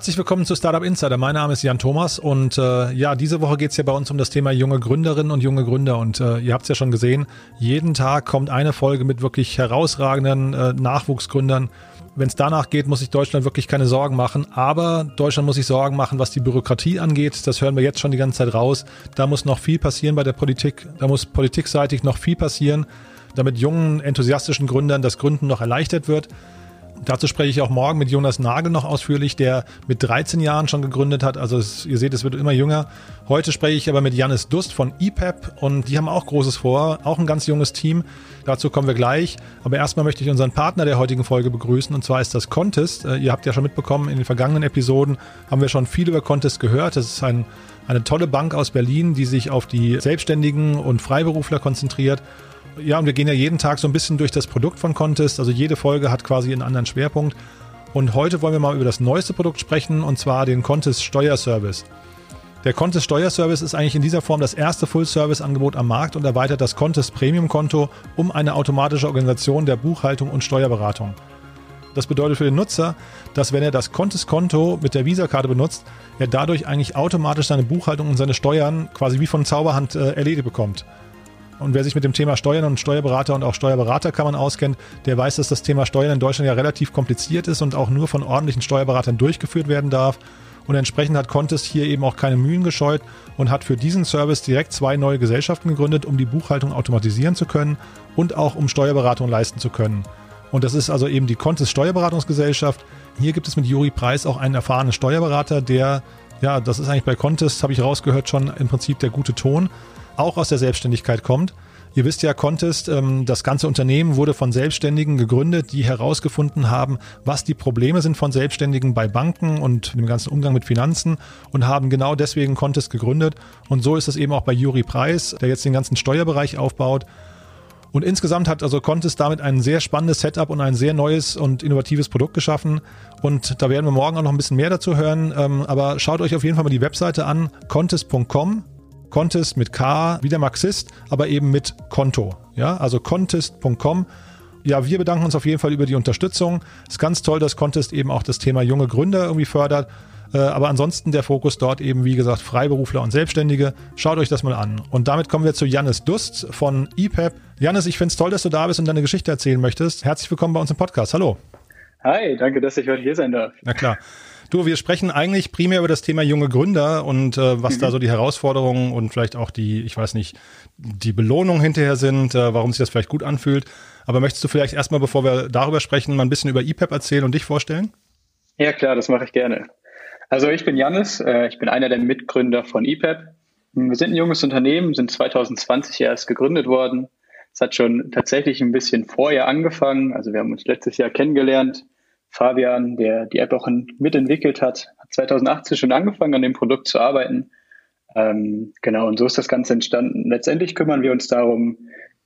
herzlich willkommen zu Startup Insider. Mein Name ist Jan Thomas und äh, ja, diese Woche geht es ja bei uns um das Thema junge Gründerinnen und junge Gründer. Und äh, ihr habt es ja schon gesehen, jeden Tag kommt eine Folge mit wirklich herausragenden äh, Nachwuchsgründern. Wenn es danach geht, muss sich Deutschland wirklich keine Sorgen machen. Aber Deutschland muss sich Sorgen machen, was die Bürokratie angeht. Das hören wir jetzt schon die ganze Zeit raus. Da muss noch viel passieren bei der Politik. Da muss politikseitig noch viel passieren, damit jungen, enthusiastischen Gründern das Gründen noch erleichtert wird. Dazu spreche ich auch morgen mit Jonas Nagel noch ausführlich, der mit 13 Jahren schon gegründet hat. Also es, ihr seht, es wird immer jünger. Heute spreche ich aber mit Janis Dust von EPEP und die haben auch Großes vor, auch ein ganz junges Team. Dazu kommen wir gleich. Aber erstmal möchte ich unseren Partner der heutigen Folge begrüßen und zwar ist das Contest. Äh, ihr habt ja schon mitbekommen, in den vergangenen Episoden haben wir schon viel über Contest gehört. Das ist ein, eine tolle Bank aus Berlin, die sich auf die Selbstständigen und Freiberufler konzentriert ja, und wir gehen ja jeden Tag so ein bisschen durch das Produkt von Contest. Also jede Folge hat quasi einen anderen Schwerpunkt. Und heute wollen wir mal über das neueste Produkt sprechen, und zwar den Contest Steuerservice. Der Contest Steuerservice ist eigentlich in dieser Form das erste Full-Service-Angebot am Markt und erweitert das Contest Premium-Konto um eine automatische Organisation der Buchhaltung und Steuerberatung. Das bedeutet für den Nutzer, dass wenn er das Contest-Konto mit der Visa-Karte benutzt, er dadurch eigentlich automatisch seine Buchhaltung und seine Steuern quasi wie von Zauberhand äh, erledigt bekommt. Und wer sich mit dem Thema Steuern und Steuerberater und auch Steuerberaterkammern auskennt, der weiß, dass das Thema Steuern in Deutschland ja relativ kompliziert ist und auch nur von ordentlichen Steuerberatern durchgeführt werden darf. Und entsprechend hat Contest hier eben auch keine Mühen gescheut und hat für diesen Service direkt zwei neue Gesellschaften gegründet, um die Buchhaltung automatisieren zu können und auch um Steuerberatung leisten zu können. Und das ist also eben die Contest Steuerberatungsgesellschaft. Hier gibt es mit Juri Preis auch einen erfahrenen Steuerberater, der, ja, das ist eigentlich bei Contest, habe ich rausgehört, schon im Prinzip der gute Ton auch aus der Selbstständigkeit kommt. Ihr wisst ja, Contest, ähm, das ganze Unternehmen wurde von Selbstständigen gegründet, die herausgefunden haben, was die Probleme sind von Selbstständigen bei Banken und dem ganzen Umgang mit Finanzen und haben genau deswegen Contest gegründet. Und so ist es eben auch bei Juri Preis, der jetzt den ganzen Steuerbereich aufbaut. Und insgesamt hat also Contest damit ein sehr spannendes Setup und ein sehr neues und innovatives Produkt geschaffen. Und da werden wir morgen auch noch ein bisschen mehr dazu hören. Ähm, aber schaut euch auf jeden Fall mal die Webseite an, contest.com. Contest mit K, wie der Marxist, aber eben mit Konto. Ja, also contest.com. Ja, wir bedanken uns auf jeden Fall über die Unterstützung. Es ist ganz toll, dass Contest eben auch das Thema junge Gründer irgendwie fördert. Äh, aber ansonsten der Fokus dort eben, wie gesagt, Freiberufler und Selbstständige. Schaut euch das mal an. Und damit kommen wir zu Jannis Dust von EPEP. Jannis, ich finde es toll, dass du da bist und deine Geschichte erzählen möchtest. Herzlich willkommen bei uns im Podcast. Hallo. Hi, danke, dass ich heute hier sein darf. Na klar. Du, wir sprechen eigentlich primär über das Thema junge Gründer und äh, was mhm. da so die Herausforderungen und vielleicht auch die, ich weiß nicht, die Belohnung hinterher sind, äh, warum sich das vielleicht gut anfühlt. Aber möchtest du vielleicht erstmal, bevor wir darüber sprechen, mal ein bisschen über EPEP erzählen und dich vorstellen? Ja, klar, das mache ich gerne. Also ich bin Janis, äh, ich bin einer der Mitgründer von EPEP. Wir sind ein junges Unternehmen, sind 2020 erst gegründet worden. Es hat schon tatsächlich ein bisschen vorher angefangen. Also wir haben uns letztes Jahr kennengelernt Fabian, der die App auch mitentwickelt hat, hat 2018 schon angefangen, an dem Produkt zu arbeiten. Ähm, genau, und so ist das Ganze entstanden. Letztendlich kümmern wir uns darum,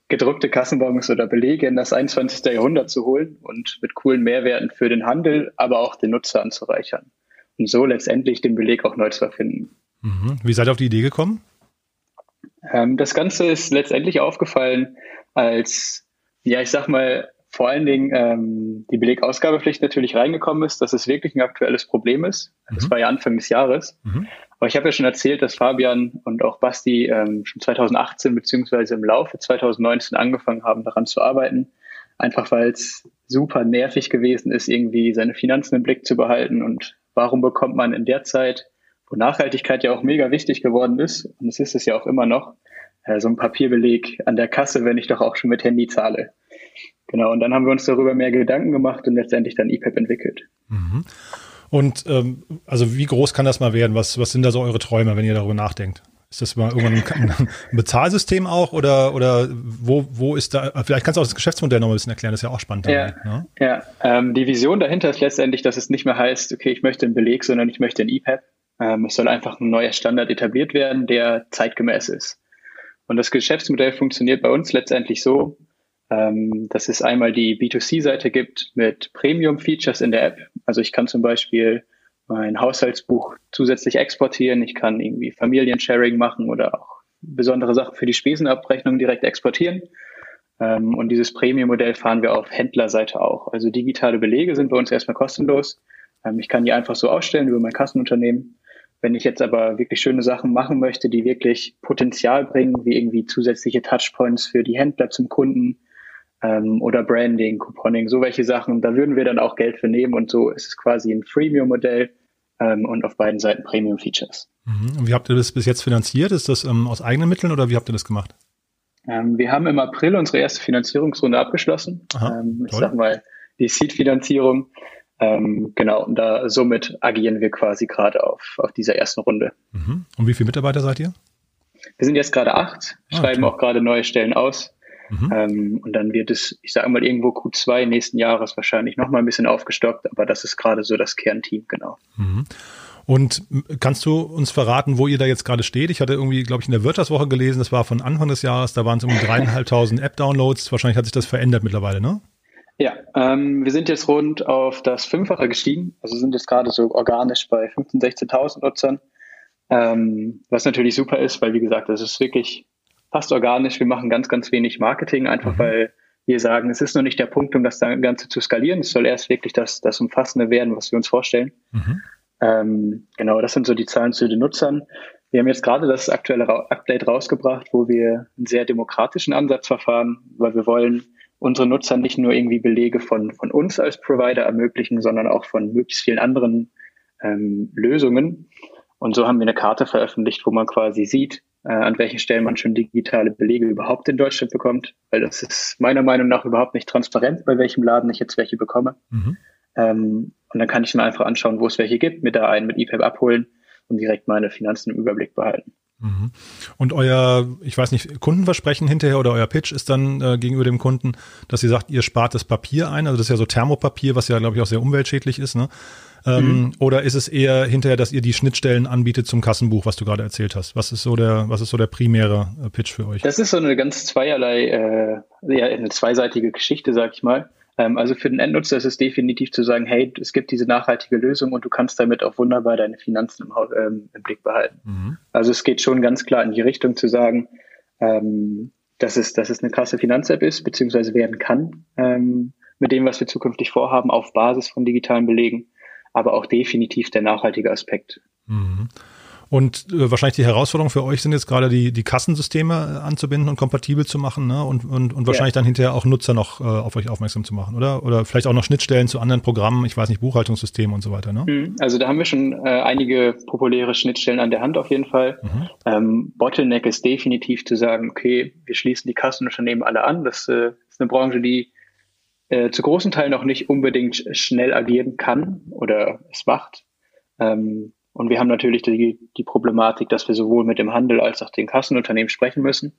gedruckte Kassenbons oder Belege in das 21. Jahrhundert zu holen und mit coolen Mehrwerten für den Handel, aber auch den Nutzer anzureichern. Und so letztendlich den Beleg auch neu zu erfinden. Mhm. Wie seid ihr auf die Idee gekommen? Ähm, das Ganze ist letztendlich aufgefallen als, ja, ich sag mal, vor allen Dingen ähm, die Belegausgabepflicht natürlich reingekommen ist, dass es wirklich ein aktuelles Problem ist. Mhm. Das war ja Anfang des Jahres. Mhm. Aber ich habe ja schon erzählt, dass Fabian und auch Basti ähm, schon 2018 beziehungsweise im Laufe 2019 angefangen haben, daran zu arbeiten. Einfach weil es super nervig gewesen ist, irgendwie seine Finanzen im Blick zu behalten. Und warum bekommt man in der Zeit, wo Nachhaltigkeit ja auch mega wichtig geworden ist, und es ist es ja auch immer noch, äh, so ein Papierbeleg an der Kasse, wenn ich doch auch schon mit Handy zahle. Genau, und dann haben wir uns darüber mehr Gedanken gemacht und letztendlich dann EPEP entwickelt. Mhm. Und ähm, also wie groß kann das mal werden? Was, was sind da so eure Träume, wenn ihr darüber nachdenkt? Ist das mal irgendwann ein, ein Bezahlsystem auch oder, oder wo, wo ist da, vielleicht kannst du auch das Geschäftsmodell noch ein bisschen erklären, das ist ja auch spannend. Ja, dabei, ne? ja ähm, die Vision dahinter ist letztendlich, dass es nicht mehr heißt, okay, ich möchte einen Beleg, sondern ich möchte ein EPEP. Ähm, es soll einfach ein neuer Standard etabliert werden, der zeitgemäß ist. Und das Geschäftsmodell funktioniert bei uns letztendlich so, ähm, dass es einmal die B2C-Seite gibt mit Premium-Features in der App. Also ich kann zum Beispiel mein Haushaltsbuch zusätzlich exportieren. Ich kann irgendwie Familiensharing machen oder auch besondere Sachen für die Spesenabrechnung direkt exportieren. Ähm, und dieses Premium-Modell fahren wir auf Händlerseite auch. Also digitale Belege sind bei uns erstmal kostenlos. Ähm, ich kann die einfach so ausstellen über mein Kassenunternehmen. Wenn ich jetzt aber wirklich schöne Sachen machen möchte, die wirklich Potenzial bringen, wie irgendwie zusätzliche Touchpoints für die Händler zum Kunden ähm, oder Branding, Couponing, so welche Sachen, da würden wir dann auch Geld für nehmen und so ist es quasi ein Freemium-Modell ähm, und auf beiden Seiten Premium-Features. Mhm. Und wie habt ihr das bis jetzt finanziert? Ist das ähm, aus eigenen Mitteln oder wie habt ihr das gemacht? Ähm, wir haben im April unsere erste Finanzierungsrunde abgeschlossen. Aha, ähm, ich sag mal, die Seed-Finanzierung. Ähm, genau, und da somit agieren wir quasi gerade auf, auf dieser ersten Runde. Mhm. Und wie viele Mitarbeiter seid ihr? Wir sind jetzt gerade acht, ah, schreiben toll. auch gerade neue Stellen aus. Mhm. Ähm, und dann wird es, ich sage mal, irgendwo Q2 nächsten Jahres wahrscheinlich nochmal ein bisschen aufgestockt, aber das ist gerade so das Kernteam, genau. Mhm. Und kannst du uns verraten, wo ihr da jetzt gerade steht? Ich hatte irgendwie, glaube ich, in der Wirtschaftswoche gelesen, das war von Anfang des Jahres, da waren es um dreieinhalbtausend App-Downloads. Wahrscheinlich hat sich das verändert mittlerweile, ne? Ja, ähm, wir sind jetzt rund auf das Fünffache gestiegen. Also sind jetzt gerade so organisch bei 15.000, 16.000 Nutzern. Ähm, was natürlich super ist, weil wie gesagt, das ist wirklich fast organisch. Wir machen ganz, ganz wenig Marketing, einfach mhm. weil wir sagen, es ist noch nicht der Punkt, um das Ganze zu skalieren. Es soll erst wirklich das, das Umfassende werden, was wir uns vorstellen. Mhm. Ähm, genau, das sind so die Zahlen zu den Nutzern. Wir haben jetzt gerade das aktuelle Update rausgebracht, wo wir einen sehr demokratischen Ansatz verfahren, weil wir wollen unsere Nutzer nicht nur irgendwie Belege von, von uns als Provider ermöglichen, sondern auch von möglichst vielen anderen ähm, Lösungen. Und so haben wir eine Karte veröffentlicht, wo man quasi sieht, an welchen Stellen man schon digitale Belege überhaupt in Deutschland bekommt, weil das ist meiner Meinung nach überhaupt nicht transparent, bei welchem Laden ich jetzt welche bekomme. Mhm. Ähm, und dann kann ich mir einfach anschauen, wo es welche gibt, mit da einen mit EPAP abholen und direkt meine Finanzen im Überblick behalten. Mhm. Und euer, ich weiß nicht, Kundenversprechen hinterher oder euer Pitch ist dann äh, gegenüber dem Kunden, dass ihr sagt, ihr spart das Papier ein, also das ist ja so Thermopapier, was ja, glaube ich, auch sehr umweltschädlich ist, ne? Ähm, mhm. Oder ist es eher hinterher, dass ihr die Schnittstellen anbietet zum Kassenbuch, was du gerade erzählt hast? Was ist so der, was ist so der primäre äh, Pitch für euch? Das ist so eine ganz zweierlei, äh, ja, eine zweiseitige Geschichte, sag ich mal. Ähm, also für den Endnutzer ist es definitiv zu sagen, hey, es gibt diese nachhaltige Lösung und du kannst damit auch wunderbar deine Finanzen im, ähm, im Blick behalten. Mhm. Also es geht schon ganz klar in die Richtung zu sagen, ähm, dass, es, dass es eine krasse Finanz-App ist, beziehungsweise werden kann, ähm, mit dem, was wir zukünftig vorhaben, auf Basis von digitalen Belegen, aber auch definitiv der nachhaltige Aspekt. Mhm. Und äh, wahrscheinlich die Herausforderung für euch sind jetzt gerade die, die Kassensysteme äh, anzubinden und kompatibel zu machen ne? und, und, und wahrscheinlich ja. dann hinterher auch Nutzer noch äh, auf euch aufmerksam zu machen, oder? Oder vielleicht auch noch Schnittstellen zu anderen Programmen, ich weiß nicht, Buchhaltungssysteme und so weiter. Ne? Mhm. Also da haben wir schon äh, einige populäre Schnittstellen an der Hand auf jeden Fall. Mhm. Ähm, Bottleneck ist definitiv zu sagen, okay, wir schließen die Kassenunternehmen alle an. Das äh, ist eine Branche, die äh, zu großen Teilen noch nicht unbedingt schnell agieren kann oder es macht. Ähm, und wir haben natürlich die, die Problematik, dass wir sowohl mit dem Handel als auch den Kassenunternehmen sprechen müssen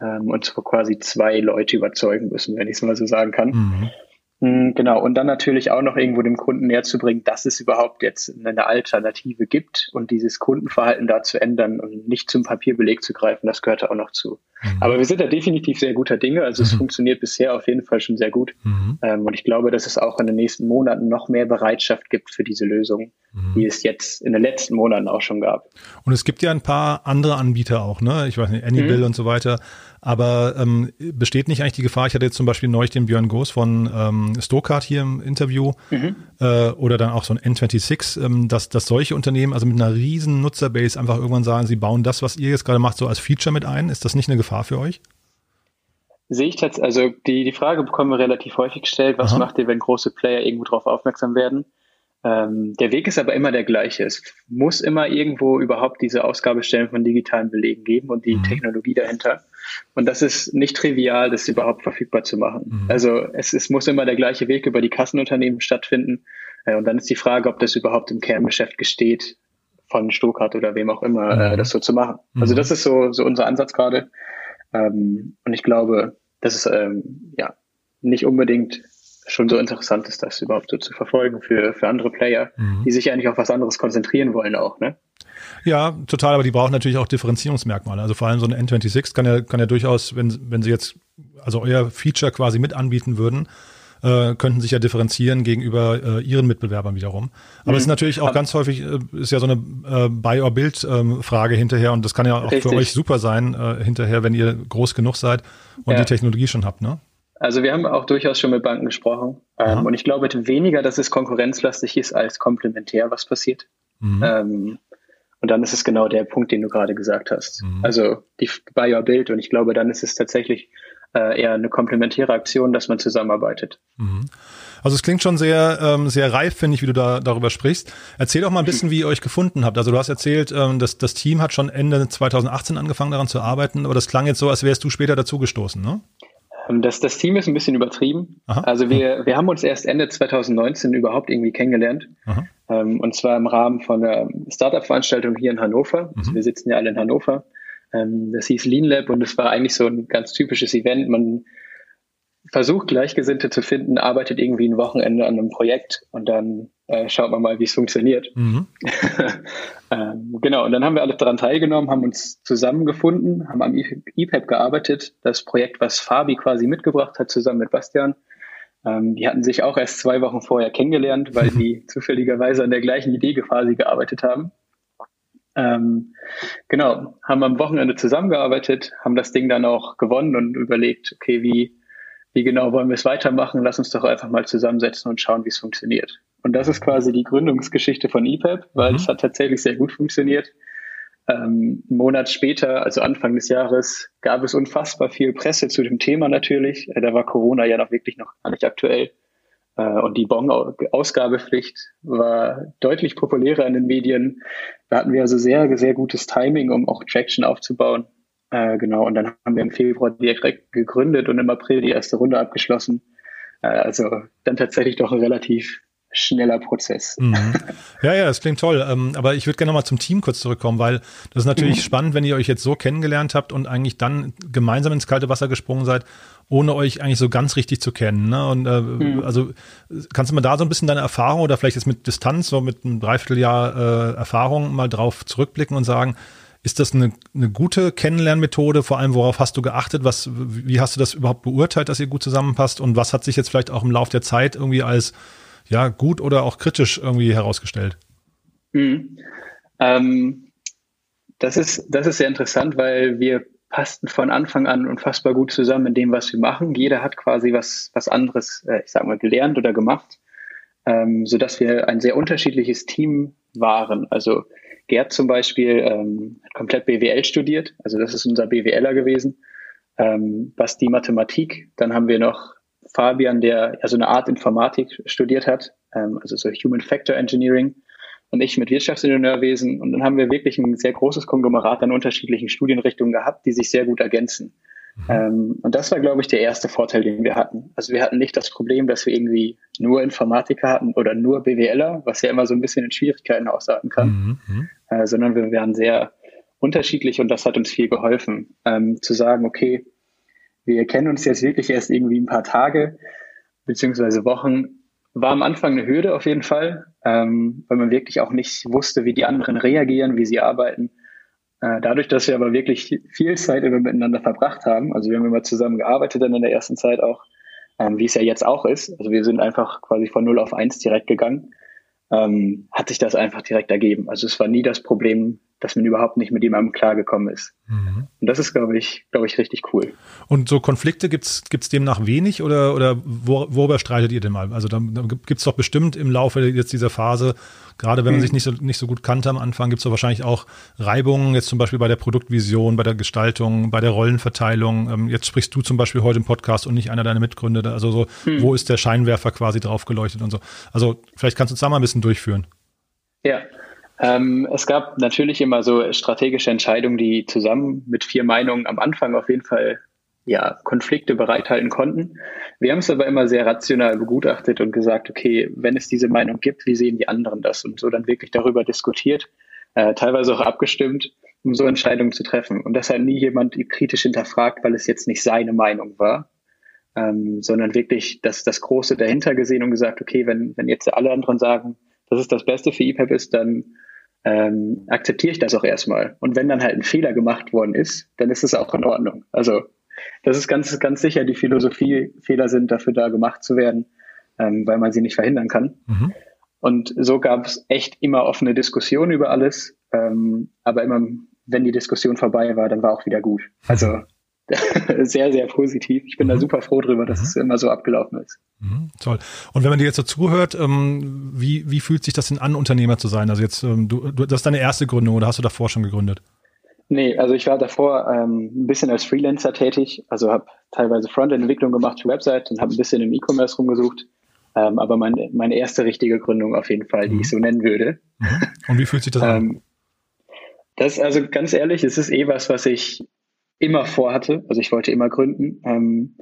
ähm, und zwar quasi zwei Leute überzeugen müssen, wenn ich es mal so sagen kann. Mhm. Mm, genau, und dann natürlich auch noch irgendwo dem Kunden näher zu bringen, dass es überhaupt jetzt eine Alternative gibt und dieses Kundenverhalten da zu ändern und nicht zum Papierbeleg zu greifen, das gehört auch noch zu. Mhm. Aber wir sind da definitiv sehr guter Dinge, also es mhm. funktioniert bisher auf jeden Fall schon sehr gut. Mhm. Ähm, und ich glaube, dass es auch in den nächsten Monaten noch mehr Bereitschaft gibt für diese Lösung, mhm. die es jetzt in den letzten Monaten auch schon gab. Und es gibt ja ein paar andere Anbieter auch, ne? Ich weiß nicht, Anybill mhm. und so weiter. Aber ähm, besteht nicht eigentlich die Gefahr, ich hatte jetzt zum Beispiel neulich den Björn Goos von ähm, Stokart hier im Interview äh, oder dann auch so ein N26, ähm, dass, dass solche Unternehmen also mit einer riesen Nutzerbase einfach irgendwann sagen, sie bauen das, was ihr jetzt gerade macht, so als Feature mit ein. Ist das nicht eine Gefahr für euch? Sehe ich tatsächlich, also die, die Frage bekommen wir relativ häufig gestellt, was Aha. macht ihr, wenn große Player irgendwo drauf aufmerksam werden? Ähm, der Weg ist aber immer der gleiche. Es muss immer irgendwo überhaupt diese Ausgabestellen von digitalen Belegen geben und die mhm. Technologie dahinter. Und das ist nicht trivial, das überhaupt verfügbar zu machen. Mhm. Also es, es muss immer der gleiche Weg über die Kassenunternehmen stattfinden. Äh, und dann ist die Frage, ob das überhaupt im Kerngeschäft gesteht, von Stuttgart oder wem auch immer, äh, mhm. das so zu machen. Also mhm. das ist so, so unser Ansatz gerade. Ähm, und ich glaube, das ist ähm, ja nicht unbedingt schon so interessant ist, das überhaupt so zu verfolgen für, für andere Player, mhm. die sich eigentlich auf was anderes konzentrieren wollen auch, ne? Ja, total, aber die brauchen natürlich auch Differenzierungsmerkmale. Also vor allem so ein N26 kann ja, kann ja durchaus, wenn, wenn sie jetzt, also euer Feature quasi mit anbieten würden, äh, könnten sich ja differenzieren gegenüber äh, ihren Mitbewerbern wiederum. Aber mhm. es ist mhm. natürlich auch ganz häufig, äh, ist ja so eine äh, Buy- or Build-Frage ähm, hinterher und das kann ja auch Richtig. für euch super sein, äh, hinterher, wenn ihr groß genug seid und ja. die Technologie schon habt, ne? Also wir haben auch durchaus schon mit Banken gesprochen. Ähm, und ich glaube weniger, dass es konkurrenzlastig ist als komplementär, was passiert. Mhm. Ähm, und dann ist es genau der Punkt, den du gerade gesagt hast. Mhm. Also die Buy Your Build. Und ich glaube, dann ist es tatsächlich äh, eher eine komplementäre Aktion, dass man zusammenarbeitet. Mhm. Also es klingt schon sehr, ähm, sehr reif, finde ich, wie du da darüber sprichst. Erzähl doch mal ein bisschen, wie ihr euch gefunden habt. Also du hast erzählt, ähm, dass das Team hat schon Ende 2018 angefangen daran zu arbeiten, aber das klang jetzt so, als wärst du später dazugestoßen, ne? Ähm, das, das Team ist ein bisschen übertrieben. Aha. Also wir, wir haben uns erst Ende 2019 überhaupt irgendwie kennengelernt. Ähm, und zwar im Rahmen von einer Startup-Veranstaltung hier in Hannover. Also mhm. wir sitzen ja alle in Hannover. Ähm, das hieß Lean Lab und es war eigentlich so ein ganz typisches Event. Man versucht Gleichgesinnte zu finden, arbeitet irgendwie ein Wochenende an einem Projekt und dann äh, schaut man mal, wie es funktioniert. Mhm. ähm, genau, und dann haben wir alle daran teilgenommen, haben uns zusammengefunden, haben am EPAP gearbeitet, das Projekt, was Fabi quasi mitgebracht hat, zusammen mit Bastian. Ähm, die hatten sich auch erst zwei Wochen vorher kennengelernt, weil die zufälligerweise an der gleichen Idee quasi gearbeitet haben. Ähm, genau, haben am Wochenende zusammengearbeitet, haben das Ding dann auch gewonnen und überlegt, okay, wie, wie genau wollen wir es weitermachen? Lass uns doch einfach mal zusammensetzen und schauen, wie es funktioniert. Und das ist quasi die Gründungsgeschichte von EPAP, weil mhm. es hat tatsächlich sehr gut funktioniert. Ähm, einen Monat später, also Anfang des Jahres, gab es unfassbar viel Presse zu dem Thema natürlich. Äh, da war Corona ja noch wirklich noch gar nicht aktuell. Äh, und die Bon-Ausgabepflicht war deutlich populärer in den Medien. Da hatten wir also sehr, sehr gutes Timing, um auch Traction aufzubauen. Äh, genau, und dann haben wir im Februar direkt gegründet und im April die erste Runde abgeschlossen. Äh, also dann tatsächlich doch ein relativ schneller Prozess. Mhm. Ja, ja, das klingt toll. Ähm, aber ich würde gerne nochmal zum Team kurz zurückkommen, weil das ist natürlich mhm. spannend, wenn ihr euch jetzt so kennengelernt habt und eigentlich dann gemeinsam ins kalte Wasser gesprungen seid, ohne euch eigentlich so ganz richtig zu kennen. Ne? Und äh, mhm. also kannst du mal da so ein bisschen deine Erfahrung oder vielleicht jetzt mit Distanz, so mit einem Dreivierteljahr äh, Erfahrung mal drauf zurückblicken und sagen, ist das eine, eine gute Kennenlernmethode? Vor allem, worauf hast du geachtet? Was, wie hast du das überhaupt beurteilt, dass ihr gut zusammenpasst? Und was hat sich jetzt vielleicht auch im Laufe der Zeit irgendwie als ja, gut oder auch kritisch irgendwie herausgestellt? Mhm. Ähm, das, ist, das ist sehr interessant, weil wir passten von Anfang an unfassbar gut zusammen in dem, was wir machen. Jeder hat quasi was, was anderes, äh, ich sag mal, gelernt oder gemacht, ähm, sodass wir ein sehr unterschiedliches Team waren. Also Gerd zum Beispiel ähm, hat komplett BWL studiert, also das ist unser BWLer gewesen. Ähm, was die Mathematik, dann haben wir noch Fabian, der ja so eine Art Informatik studiert hat, ähm, also so Human Factor Engineering und ich mit Wirtschaftsingenieurwesen. Und dann haben wir wirklich ein sehr großes Konglomerat an unterschiedlichen Studienrichtungen gehabt, die sich sehr gut ergänzen. Mhm. Ähm, und das war, glaube ich, der erste Vorteil, den wir hatten. Also wir hatten nicht das Problem, dass wir irgendwie nur Informatiker hatten oder nur BWLer, was ja immer so ein bisschen in Schwierigkeiten ausarten kann, mhm. mhm. äh, sondern wir waren sehr unterschiedlich und das hat uns viel geholfen, ähm, zu sagen, okay, wir kennen uns jetzt wirklich erst irgendwie ein paar Tage beziehungsweise Wochen. War am Anfang eine Hürde auf jeden Fall, ähm, weil man wirklich auch nicht wusste, wie die anderen reagieren, wie sie arbeiten. Äh, dadurch, dass wir aber wirklich viel Zeit immer miteinander verbracht haben, also wir haben immer zusammen gearbeitet dann in der ersten Zeit auch, ähm, wie es ja jetzt auch ist. Also wir sind einfach quasi von 0 auf 1 direkt gegangen, ähm, hat sich das einfach direkt ergeben. Also es war nie das Problem, dass man überhaupt nicht mit jemandem klargekommen ist. Mhm. Und das ist, glaube ich, glaube ich, richtig cool. Und so Konflikte gibt's gibt's demnach wenig oder, oder wo, worüber streitet ihr denn mal? Also da, da gibt's doch bestimmt im Laufe jetzt dieser Phase, gerade wenn man mhm. sich nicht so, nicht so gut kannte am Anfang, gibt's doch wahrscheinlich auch Reibungen, jetzt zum Beispiel bei der Produktvision, bei der Gestaltung, bei der Rollenverteilung. Ähm, jetzt sprichst du zum Beispiel heute im Podcast und nicht einer deiner Mitgründer. Also so, mhm. wo ist der Scheinwerfer quasi drauf geleuchtet und so. Also vielleicht kannst du uns da mal ein bisschen durchführen. Ja, ähm, es gab natürlich immer so strategische Entscheidungen, die zusammen mit vier Meinungen am Anfang auf jeden Fall ja, Konflikte bereithalten konnten. Wir haben es aber immer sehr rational begutachtet und gesagt, okay, wenn es diese Meinung gibt, wie sehen die anderen das? Und so dann wirklich darüber diskutiert, äh, teilweise auch abgestimmt, um so Entscheidungen zu treffen. Und deshalb nie jemand kritisch hinterfragt, weil es jetzt nicht seine Meinung war, ähm, sondern wirklich das, das Große dahinter gesehen und gesagt, okay, wenn, wenn jetzt alle anderen sagen, dass es das Beste für EPAP ist, dann ähm, akzeptiere ich das auch erstmal. Und wenn dann halt ein Fehler gemacht worden ist, dann ist es auch in Ordnung. Also das ist ganz, ganz sicher die Philosophie, Fehler sind dafür da gemacht zu werden, ähm, weil man sie nicht verhindern kann. Mhm. Und so gab es echt immer offene Diskussionen über alles. Ähm, aber immer, wenn die Diskussion vorbei war, dann war auch wieder gut. Also sehr, sehr positiv. Ich bin mhm. da super froh drüber, dass mhm. es immer so abgelaufen ist. Mhm, toll. Und wenn man dir jetzt so zuhört, ähm, wie, wie fühlt sich das denn an, Unternehmer zu sein? Also jetzt, ähm, du, du, das ist deine erste Gründung oder hast du davor schon gegründet? Nee, also ich war davor ähm, ein bisschen als Freelancer tätig, also habe teilweise Frontend-Entwicklung gemacht für Website und habe ein bisschen im E-Commerce rumgesucht. Ähm, aber mein, meine erste richtige Gründung auf jeden Fall, die mhm. ich so nennen würde. Mhm. Und wie fühlt sich das an? Ähm, das, also ganz ehrlich, es ist eh was, was ich immer vorhatte. Also ich wollte immer gründen. Ähm,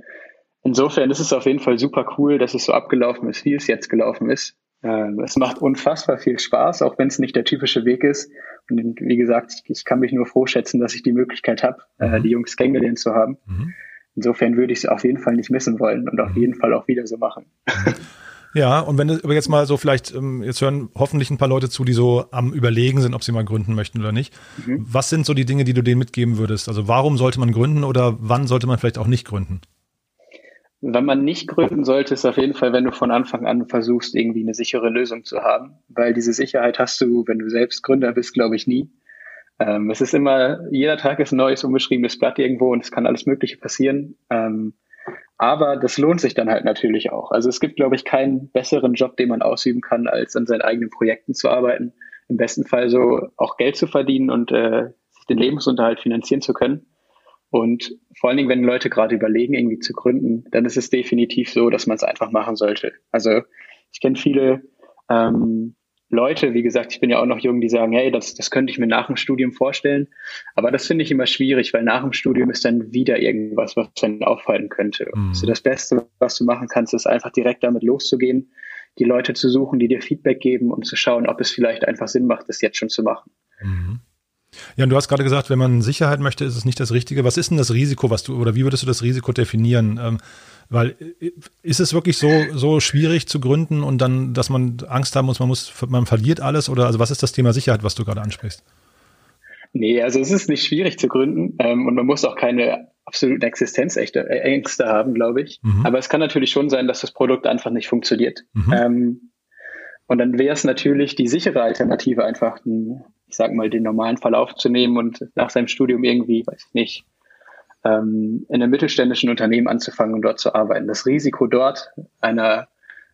insofern ist es auf jeden Fall super cool, dass es so abgelaufen ist, wie es jetzt gelaufen ist. Ähm, es macht unfassbar viel Spaß, auch wenn es nicht der typische Weg ist. Und wie gesagt, ich, kann mich nur froh schätzen, dass ich die Möglichkeit habe, äh, mhm. äh, die Jungs kennengelernt zu haben. Mhm. Insofern würde ich es auf jeden Fall nicht missen wollen und auf mhm. jeden Fall auch wieder so machen. Ja, und wenn du jetzt mal so vielleicht, ähm, jetzt hören hoffentlich ein paar Leute zu, die so am Überlegen sind, ob sie mal gründen möchten oder nicht. Mhm. Was sind so die Dinge, die du denen mitgeben würdest? Also warum sollte man gründen oder wann sollte man vielleicht auch nicht gründen? Wenn man nicht gründen sollte, ist auf jeden Fall, wenn du von Anfang an versuchst, irgendwie eine sichere Lösung zu haben. Weil diese Sicherheit hast du, wenn du selbst Gründer bist, glaube ich, nie. Ähm, es ist immer, jeder Tag ist ein neues, unbeschriebenes Blatt irgendwo und es kann alles Mögliche passieren. Ähm, aber das lohnt sich dann halt natürlich auch. Also es gibt, glaube ich, keinen besseren Job, den man ausüben kann, als an seinen eigenen Projekten zu arbeiten. Im besten Fall so auch Geld zu verdienen und äh, sich den Lebensunterhalt finanzieren zu können. Und vor allen Dingen, wenn Leute gerade überlegen, irgendwie zu gründen, dann ist es definitiv so, dass man es einfach machen sollte. Also ich kenne viele ähm, Leute, wie gesagt, ich bin ja auch noch jung, die sagen, hey, das, das könnte ich mir nach dem Studium vorstellen. Aber das finde ich immer schwierig, weil nach dem Studium ist dann wieder irgendwas, was dann auffallen könnte. Mhm. Also das Beste, was du machen kannst, ist einfach direkt damit loszugehen, die Leute zu suchen, die dir Feedback geben und zu schauen, ob es vielleicht einfach Sinn macht, das jetzt schon zu machen. Mhm. Ja, und du hast gerade gesagt, wenn man Sicherheit möchte, ist es nicht das Richtige. Was ist denn das Risiko, was du, oder wie würdest du das Risiko definieren? Ähm, weil äh, ist es wirklich so, so schwierig zu gründen und dann, dass man Angst haben muss, man muss, man verliert alles? Oder also was ist das Thema Sicherheit, was du gerade ansprichst? Nee, also es ist nicht schwierig zu gründen ähm, und man muss auch keine absoluten Existenzängste haben, glaube ich. Mhm. Aber es kann natürlich schon sein, dass das Produkt einfach nicht funktioniert. Mhm. Ähm, und dann wäre es natürlich die sichere Alternative, einfach einen ich sag mal, den normalen Verlauf zu nehmen und nach seinem Studium irgendwie, weiß ich nicht, ähm, in einem mittelständischen Unternehmen anzufangen und dort zu arbeiten. Das Risiko dort einer,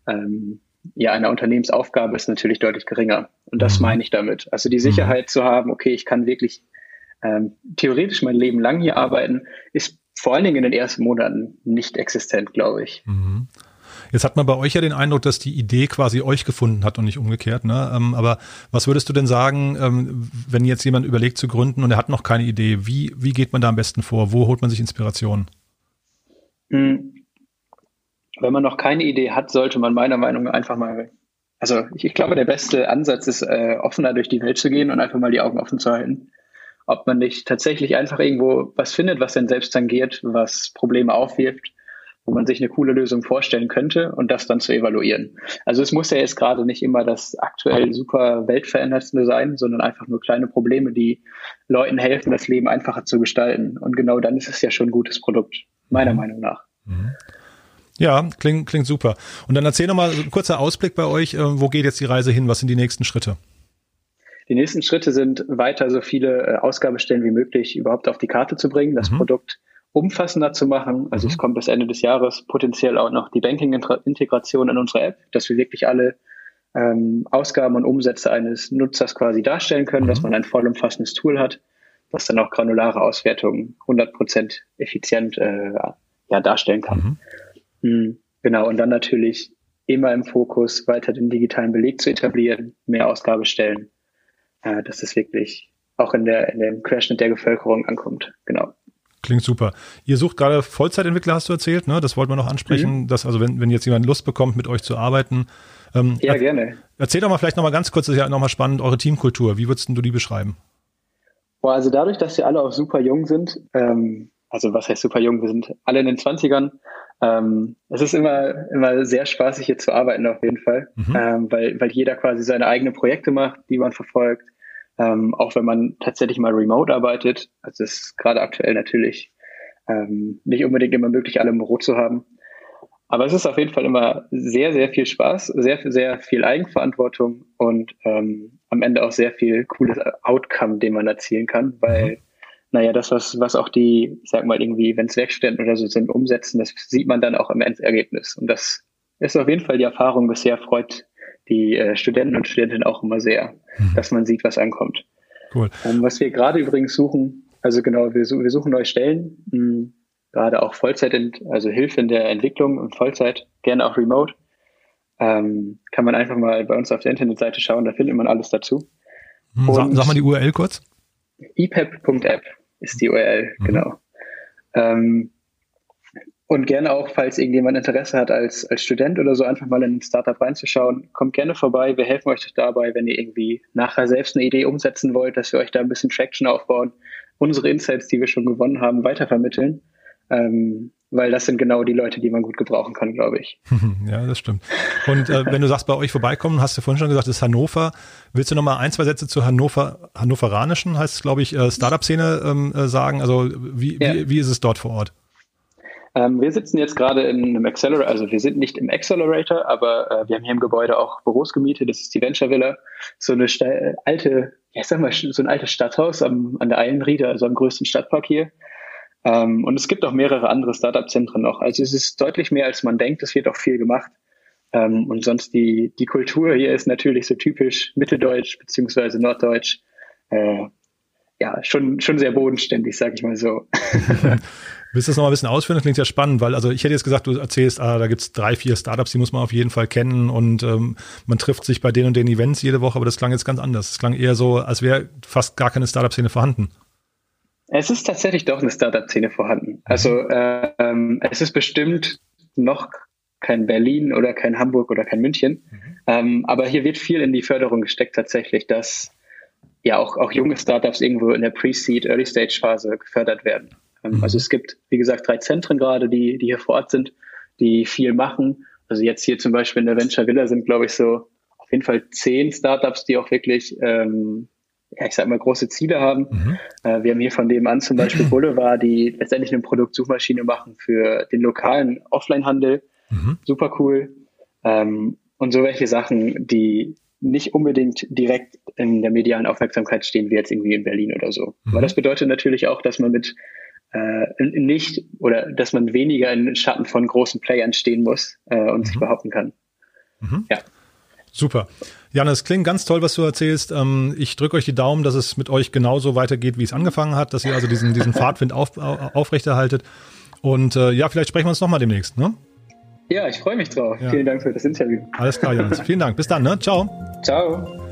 ähm, ja, einer Unternehmensaufgabe ist natürlich deutlich geringer. Und das mhm. meine ich damit. Also die Sicherheit zu haben, okay, ich kann wirklich ähm, theoretisch mein Leben lang hier arbeiten, ist vor allen Dingen in den ersten Monaten nicht existent, glaube ich. Mhm. Jetzt hat man bei euch ja den Eindruck, dass die Idee quasi euch gefunden hat und nicht umgekehrt. Ne? Ähm, aber was würdest du denn sagen, ähm, wenn jetzt jemand überlegt zu gründen und er hat noch keine Idee, wie, wie geht man da am besten vor? Wo holt man sich Inspiration? Hm. Wenn man noch keine Idee hat, sollte man meiner Meinung nach einfach mal, also ich, ich glaube, der beste Ansatz ist, äh, offener durch die Welt zu gehen und einfach mal die Augen offen zu halten ob man nicht tatsächlich einfach irgendwo was findet, was dann selbst tangiert, was Probleme aufwirft wo man sich eine coole Lösung vorstellen könnte und das dann zu evaluieren. Also es muss ja jetzt gerade nicht immer das aktuell super weltveränderndste sein, sondern einfach nur kleine Probleme, die Leuten helfen, das Leben einfacher zu gestalten. Und genau dann ist es ja schon ein gutes Produkt, meiner mhm. Meinung nach. Mhm. Ja, klingt, klingt super. Und dann erzähl nochmal ein kurzer Ausblick bei euch. Äh, wo geht jetzt die Reise hin? Was sind die nächsten Schritte? Die nächsten Schritte sind weiter so viele äh, Ausgabestellen wie möglich überhaupt auf die Karte zu bringen, das mhm. Produkt umfassender zu machen. Also mhm. es kommt bis Ende des Jahres potenziell auch noch die Banking-Integration in unsere App, dass wir wirklich alle ähm, Ausgaben und Umsätze eines Nutzers quasi darstellen können, mhm. dass man ein vollumfassendes Tool hat, das dann auch granulare Auswertungen 100% effizient äh, ja, darstellen kann. Mhm. mhm. Genau, und dann natürlich immer im Fokus weiter den digitalen Beleg zu etablieren, mehr Ausgabestellen, äh, dass es wirklich auch in, der, in dem Querschnitt der Bevölkerung ankommt. Genau. Klingt super. Ihr sucht gerade Vollzeitentwickler, hast du erzählt, ne? Das wollten wir noch ansprechen, mhm. dass also wenn, wenn jetzt jemand Lust bekommt, mit euch zu arbeiten. Ähm, ja, gerne. Erzähl doch mal vielleicht noch mal ganz kurz, das ist ja nochmal spannend, eure Teamkultur. Wie würdest du die beschreiben? Boah, also dadurch, dass wir alle auch super jung sind, ähm, also was heißt super jung, wir sind alle in den 20ern, ähm, es ist immer, immer sehr spaßig hier zu arbeiten auf jeden Fall, mhm. ähm, weil, weil jeder quasi seine eigenen Projekte macht, die man verfolgt ähm, auch wenn man tatsächlich mal remote arbeitet. Also es ist gerade aktuell natürlich ähm, nicht unbedingt immer möglich, alle im Büro zu haben. Aber es ist auf jeden Fall immer sehr, sehr viel Spaß, sehr, sehr viel Eigenverantwortung und ähm, am Ende auch sehr viel cooles Outcome, den man erzielen kann, weil naja, das, was, was auch die, ich sag mal irgendwie, Werkstudenten oder so sind, umsetzen, das sieht man dann auch im Endergebnis. Und das ist auf jeden Fall die Erfahrung bisher, freut die äh, Studenten und Studentinnen auch immer sehr, mhm. dass man sieht, was ankommt. Cool. Um, was wir gerade übrigens suchen, also genau, wir, wir suchen neue Stellen, mh, hm, gerade auch Vollzeit, also Hilfe in der Entwicklung und Vollzeit, gerne auch remote. Ähm, kann man einfach mal bei uns auf der Internetseite schauen, da findet man alles dazu. Hm, sag, sag mal die URL kurz. epep.app ist die URL, mhm. genau. Ähm, und gerne auch, falls irgendjemand Interesse hat, als, als Student oder so einfach mal in ein Startup reinzuschauen, kommt gerne vorbei. Wir helfen euch dabei, wenn ihr irgendwie nachher selbst eine Idee umsetzen wollt, dass wir euch da ein bisschen Traction aufbauen, unsere Insights, die wir schon gewonnen haben, weitervermitteln. Ähm, weil das sind genau die Leute, die man gut gebrauchen kann, glaube ich. ja, das stimmt. Und äh, wenn du sagst, bei euch vorbeikommen, hast du vorhin schon gesagt, das ist Hannover. Willst du noch mal ein, zwei Sätze zur Hannover, hannoveranischen, heißt es, glaube ich, äh, Startup-Szene ähm, äh, sagen? Also wie, ja. wie, wie ist es dort vor Ort? Ähm, wir sitzen jetzt gerade in einem Accelerator, also wir sind nicht im Accelerator, aber äh, wir haben hier im Gebäude auch Büros gemietet. Das ist die Venture Villa, so eine alte, ja, sag mal, so ein altes Stadthaus am, an der Eilenriede, also am größten Stadtpark hier. Ähm, und es gibt auch mehrere andere Startup-Zentren noch. Also es ist deutlich mehr, als man denkt. Es wird auch viel gemacht. Ähm, und sonst die, die Kultur hier ist natürlich so typisch mitteldeutsch beziehungsweise norddeutsch. Äh, ja, schon, schon sehr bodenständig, sag ich mal so. Willst du das noch mal ein bisschen ausführen? Das klingt ja spannend, weil also ich hätte jetzt gesagt, du erzählst, ah, da gibt's drei, vier Startups, die muss man auf jeden Fall kennen und ähm, man trifft sich bei den und den Events jede Woche, aber das klang jetzt ganz anders. Es klang eher so, als wäre fast gar keine Startup-Szene vorhanden. Es ist tatsächlich doch eine Startup-Szene vorhanden. Also äh, ähm, es ist bestimmt noch kein Berlin oder kein Hamburg oder kein München. Mhm. Ähm, aber hier wird viel in die Förderung gesteckt tatsächlich, dass ja auch, auch junge Startups irgendwo in der Pre-Seed, Early-Stage-Phase gefördert werden. Ähm, mhm. Also es gibt, wie gesagt, drei Zentren gerade, die, die hier vor Ort sind, die viel machen. Also jetzt hier zum Beispiel in der Venture Villa sind, glaube ich, so auf jeden Fall zehn Startups, die auch wirklich ähm, ja, ich sag mal, große Ziele haben. Mhm. Äh, wir haben hier von dem an zum Beispiel Boulevard, die letztendlich eine Produktsuchmaschine machen für den lokalen Offline-Handel. Mhm. Super cool. Ähm, und so welche Sachen, die nicht unbedingt direkt in der medialen Aufmerksamkeit stehen, wie jetzt irgendwie in Berlin oder so. Mhm. Aber das bedeutet natürlich auch, dass man mit nicht oder dass man weniger in Schatten von großen Playern stehen muss äh, und sich mhm. behaupten kann. Mhm. Ja. Super. Jan, es klingt ganz toll, was du erzählst. Ähm, ich drücke euch die Daumen, dass es mit euch genauso weitergeht, wie es angefangen hat, dass ihr also diesen, diesen Fahrtwind auf, aufrechterhaltet. Und äh, ja, vielleicht sprechen wir uns nochmal demnächst, ne? Ja, ich freue mich drauf. Ja. Vielen Dank für das Interview. Alles klar, Jans. Vielen Dank. Bis dann, ne? Ciao. Ciao.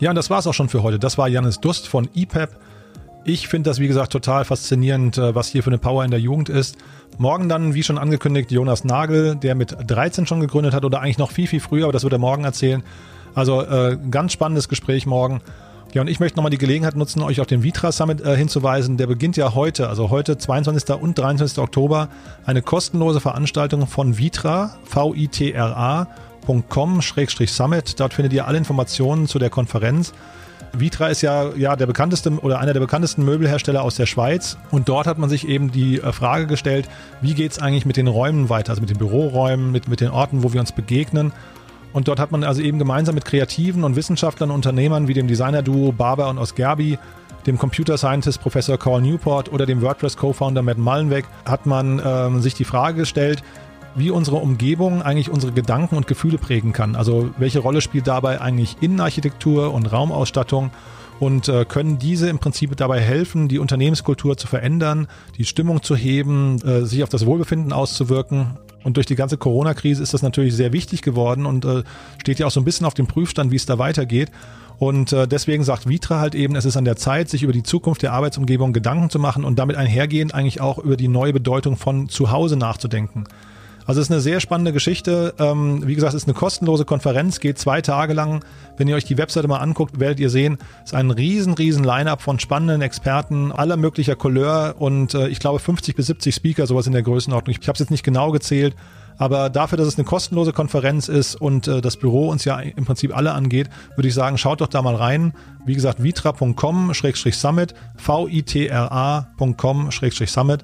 Ja, und das war's auch schon für heute. Das war Janis Dust von EPEP. Ich finde das, wie gesagt, total faszinierend, äh, was hier für eine Power in der Jugend ist. Morgen dann, wie schon angekündigt, Jonas Nagel, der mit 13 schon gegründet hat oder eigentlich noch viel, viel früher, aber das wird er morgen erzählen. Also äh, ganz spannendes Gespräch morgen. Ja, und ich möchte nochmal die Gelegenheit nutzen, euch auf den Vitra Summit äh, hinzuweisen. Der beginnt ja heute, also heute 22. und 23. Oktober, eine kostenlose Veranstaltung von Vitra, V-I-T-R-A www.com-summit. Dort findet ihr alle Informationen zu der Konferenz. Vitra ist ja, ja der bekannteste oder einer der bekanntesten Möbelhersteller aus der Schweiz. Und dort hat man sich eben die äh, Frage gestellt, wie geht es eigentlich mit den Räumen weiter, also mit den Büroräumen, mit, mit den Orten, wo wir uns begegnen. Und dort hat man also eben gemeinsam mit Kreativen und Wissenschaftlern und Unternehmern wie dem Designer-Duo Barber und Osgerbi, dem Computer Scientist Professor Carl Newport oder dem WordPress Co-Founder Matt Mullenweg, hat man ähm, sich die Frage gestellt, wie unsere Umgebung eigentlich unsere Gedanken und Gefühle prägen kann. Also welche Rolle spielt dabei eigentlich Innenarchitektur und Raumausstattung? Und äh, können diese im Prinzip dabei helfen, die Unternehmenskultur zu verändern, die Stimmung zu heben, äh, sich auf das Wohlbefinden auszuwirken? Und durch die ganze Corona-Krise ist das natürlich sehr wichtig geworden und äh, steht ja auch so ein bisschen auf dem Prüfstand, wie es da weitergeht. Und äh, deswegen sagt Vitra halt eben, es ist an der Zeit, sich über die Zukunft der Arbeitsumgebung Gedanken zu machen und damit einhergehend eigentlich auch über die neue Bedeutung von Zuhause nachzudenken. Also es ist eine sehr spannende Geschichte. Ähm, wie gesagt, es ist eine kostenlose Konferenz, geht zwei Tage lang. Wenn ihr euch die Webseite mal anguckt, werdet ihr sehen, es ist ein riesen, riesen Line-up von spannenden Experten aller möglicher Couleur und äh, ich glaube 50 bis 70 Speaker, sowas in der Größenordnung. Ich, ich habe es jetzt nicht genau gezählt, Aber dafür, dass es eine kostenlose Konferenz ist und äh, das Büro uns ja im Prinzip alle angeht, würde ich sagen, schaut doch da mal rein. Wie gesagt, vitra.com-summit, vitra.com-summit.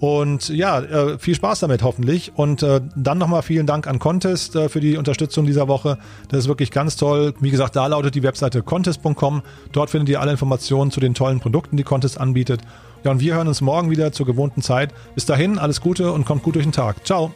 Und ja, äh, viel Spaß damit hoffentlich. Und äh, dann nochmal vielen Dank an Contest äh, für die Unterstützung dieser Woche. Das ist wirklich ganz toll. Wie gesagt, da lautet die Webseite contest.com. Dort findet ihr alle Informationen zu den tollen Produkten, die Contest anbietet. Ja, und wir hören uns morgen wieder zur gewohnten Zeit. Bis dahin, alles Gute und kommt gut durch den Tag. Ciao.